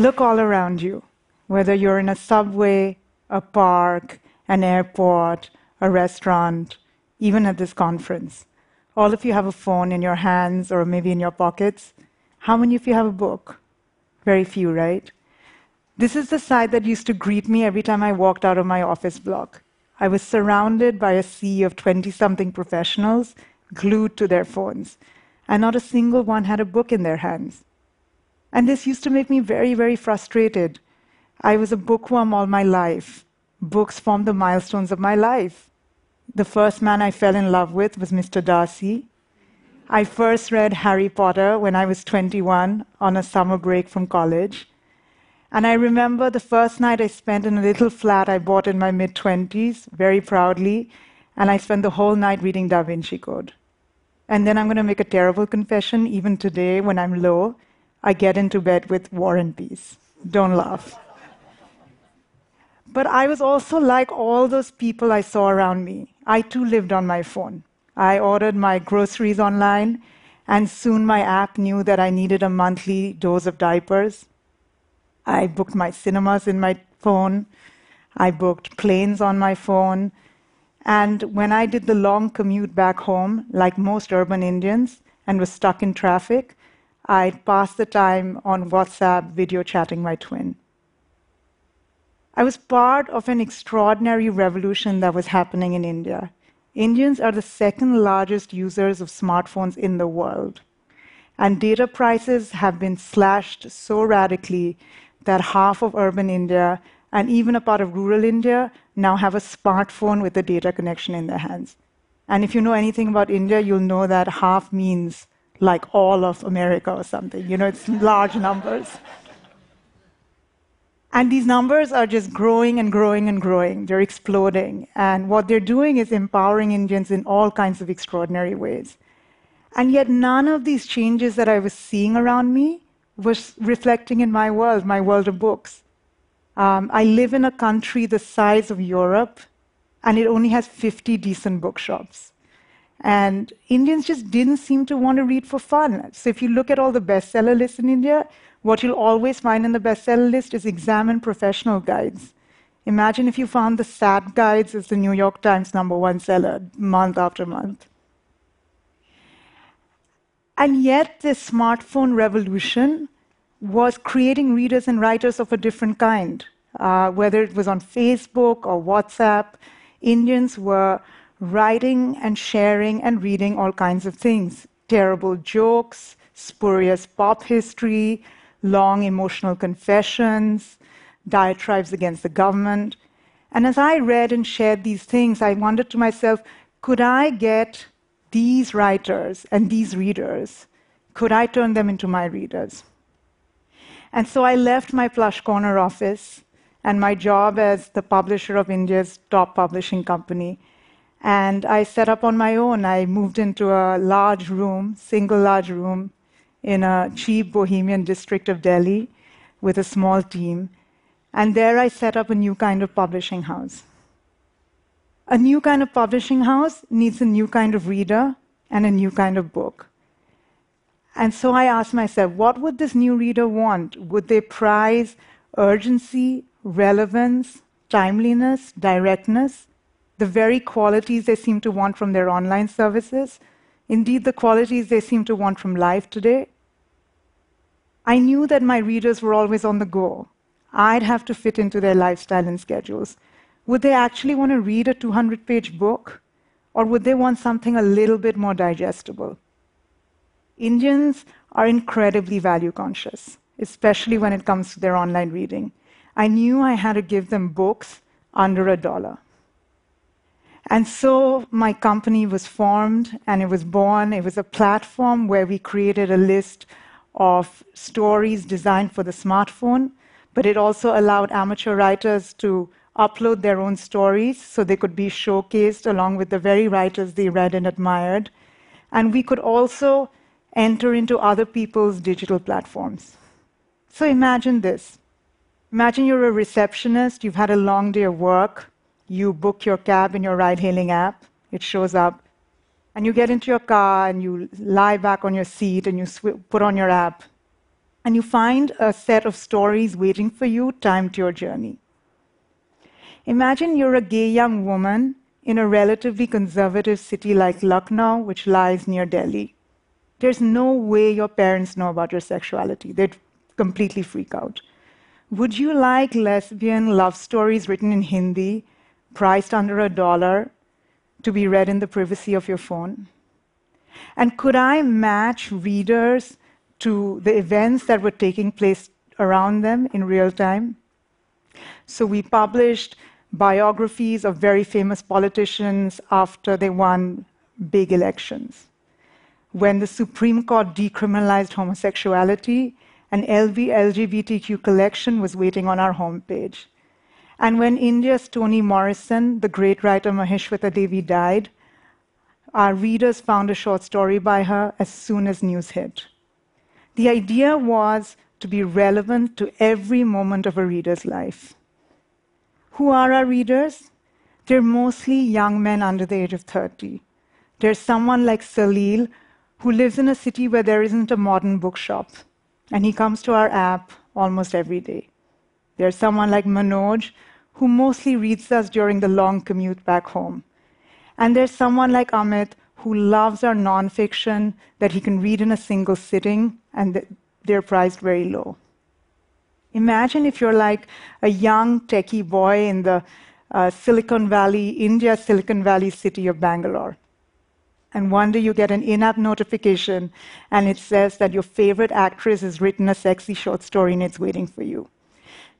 Look all around you, whether you're in a subway, a park, an airport, a restaurant, even at this conference. All of you have a phone in your hands or maybe in your pockets. How many of you have a book? Very few, right? This is the side that used to greet me every time I walked out of my office block. I was surrounded by a sea of 20 something professionals glued to their phones, and not a single one had a book in their hands. And this used to make me very, very frustrated. I was a bookworm all my life. Books formed the milestones of my life. The first man I fell in love with was Mr. Darcy. I first read Harry Potter when I was 21 on a summer break from college. And I remember the first night I spent in a little flat I bought in my mid 20s, very proudly, and I spent the whole night reading Da Vinci Code. And then I'm going to make a terrible confession. Even today, when I'm low, I get into bed with War and Peace. Don't laugh. But I was also like all those people I saw around me. I too lived on my phone. I ordered my groceries online, and soon my app knew that I needed a monthly dose of diapers. I booked my cinemas in my phone. I booked planes on my phone. And when I did the long commute back home, like most urban Indians, and was stuck in traffic, I'd pass the time on WhatsApp video chatting my twin. I was part of an extraordinary revolution that was happening in India. Indians are the second largest users of smartphones in the world. And data prices have been slashed so radically that half of urban India and even a part of rural India now have a smartphone with a data connection in their hands. And if you know anything about India, you'll know that half means like all of America or something. You know, it's large numbers. And these numbers are just growing and growing and growing. They're exploding. And what they're doing is empowering Indians in all kinds of extraordinary ways. And yet, none of these changes that I was seeing around me was reflecting in my world, my world of books. Um, I live in a country the size of Europe, and it only has 50 decent bookshops. And Indians just didn't seem to want to read for fun. So if you look at all the bestseller lists in India, what you'll always find in the bestseller list is exam and professional guides. Imagine if you found the SAT guides as the New York Times number one seller month after month. And yet, this smartphone revolution was creating readers and writers of a different kind. Uh, whether it was on Facebook or WhatsApp, Indians were writing and sharing and reading all kinds of things terrible jokes, spurious pop history, long emotional confessions, diatribes against the government. And as I read and shared these things, I wondered to myself could I get these writers and these readers, could I turn them into my readers? And so I left my plush corner office and my job as the publisher of India's top publishing company. And I set up on my own. I moved into a large room, single large room, in a cheap bohemian district of Delhi with a small team. And there I set up a new kind of publishing house. A new kind of publishing house needs a new kind of reader and a new kind of book. And so I asked myself, what would this new reader want? Would they prize urgency, relevance, timeliness, directness, the very qualities they seem to want from their online services? Indeed, the qualities they seem to want from life today? I knew that my readers were always on the go. I'd have to fit into their lifestyle and schedules. Would they actually want to read a 200 page book? Or would they want something a little bit more digestible? Indians are incredibly value conscious, especially when it comes to their online reading. I knew I had to give them books under a dollar. And so my company was formed and it was born. It was a platform where we created a list of stories designed for the smartphone, but it also allowed amateur writers to upload their own stories so they could be showcased along with the very writers they read and admired. And we could also enter into other people's digital platforms. So imagine this. Imagine you're a receptionist, you've had a long day of work, you book your cab in your ride hailing app, it shows up, and you get into your car and you lie back on your seat and you sw- put on your app, and you find a set of stories waiting for you timed to your journey. Imagine you're a gay young woman in a relatively conservative city like Lucknow, which lies near Delhi. There's no way your parents know about your sexuality. They'd completely freak out. Would you like lesbian love stories written in Hindi, priced under a dollar, to be read in the privacy of your phone? And could I match readers to the events that were taking place around them in real time? So we published biographies of very famous politicians after they won big elections. When the Supreme Court decriminalized homosexuality, an LV LGBTQ collection was waiting on our homepage. And when India's Toni Morrison, the great writer Mahashweta Devi, died, our readers found a short story by her as soon as news hit. The idea was to be relevant to every moment of a reader's life. Who are our readers? They're mostly young men under the age of 30. There's someone like Salil who lives in a city where there isn't a modern bookshop, and he comes to our app almost every day. There's someone like Manoj who mostly reads us during the long commute back home. And there's someone like Amit who loves our nonfiction that he can read in a single sitting, and they're priced very low. Imagine if you're like a young techie boy in the uh, Silicon Valley, India Silicon Valley city of Bangalore. And one day you get an in app notification and it says that your favorite actress has written a sexy short story and it's waiting for you.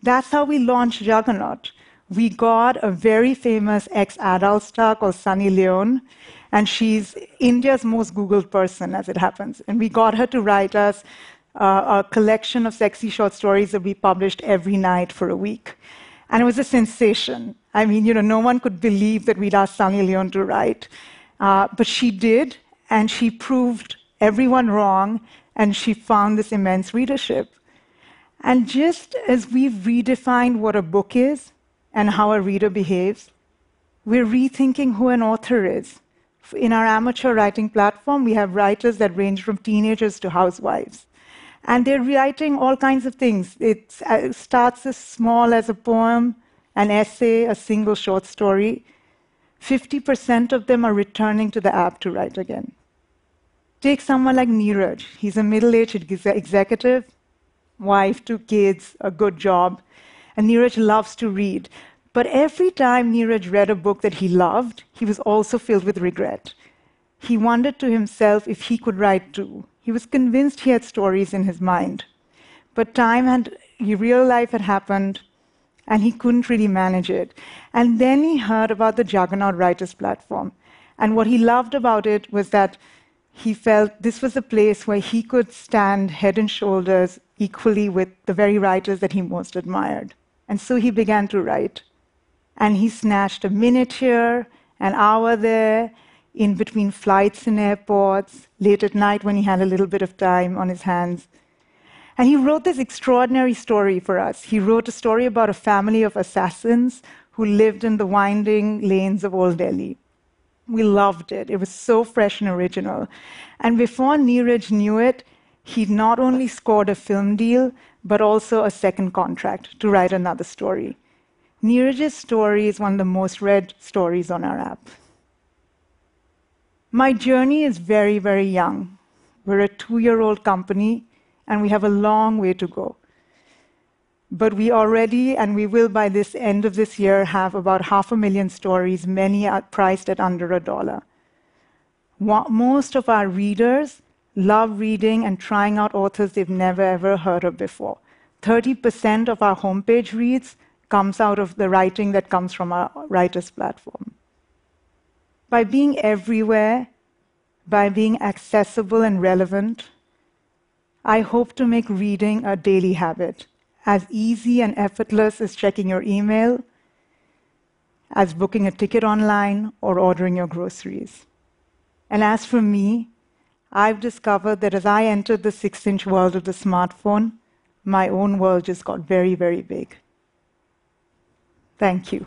That's how we launched Juggernaut. We got a very famous ex adult star called Sunny Leone, and she's India's most Googled person, as it happens. And we got her to write us uh, a collection of sexy short stories that we published every night for a week. And it was a sensation. I mean, you know, no one could believe that we'd asked Sunny Leone to write. Uh, but she did, and she proved everyone wrong, and she found this immense readership. And just as we've redefined what a book is and how a reader behaves, we're rethinking who an author is. In our amateur writing platform, we have writers that range from teenagers to housewives. And they're writing all kinds of things. It uh, starts as small as a poem, an essay, a single short story. 50% of them are returning to the app to write again. Take someone like Neeraj. He's a middle aged executive, wife, two kids, a good job. And Neeraj loves to read. But every time Neeraj read a book that he loved, he was also filled with regret. He wondered to himself if he could write too. He was convinced he had stories in his mind. But time and real life had happened, and he couldn't really manage it. And then he heard about the Juggernaut Writers platform. And what he loved about it was that he felt this was a place where he could stand head and shoulders equally with the very writers that he most admired. And so he began to write. And he snatched a minute here, an hour there, in between flights and airports, late at night when he had a little bit of time on his hands. And he wrote this extraordinary story for us. He wrote a story about a family of assassins who lived in the winding lanes of Old Delhi. We loved it. It was so fresh and original. And before Neeraj knew it, he'd not only scored a film deal, but also a second contract to write another story. Neeraj's story is one of the most read stories on our app. My journey is very, very young. We're a two year old company, and we have a long way to go. But we already, and we will by this end of this year, have about half a million stories, many priced at under a dollar. Most of our readers love reading and trying out authors they've never ever heard of before. 30% of our homepage reads comes out of the writing that comes from our writers platform by being everywhere, by being accessible and relevant, I hope to make reading a daily habit, as easy and effortless as checking your email, as booking a ticket online, or ordering your groceries. And as for me, I've discovered that as I entered the six inch world of the smartphone, my own world just got very, very big. Thank you.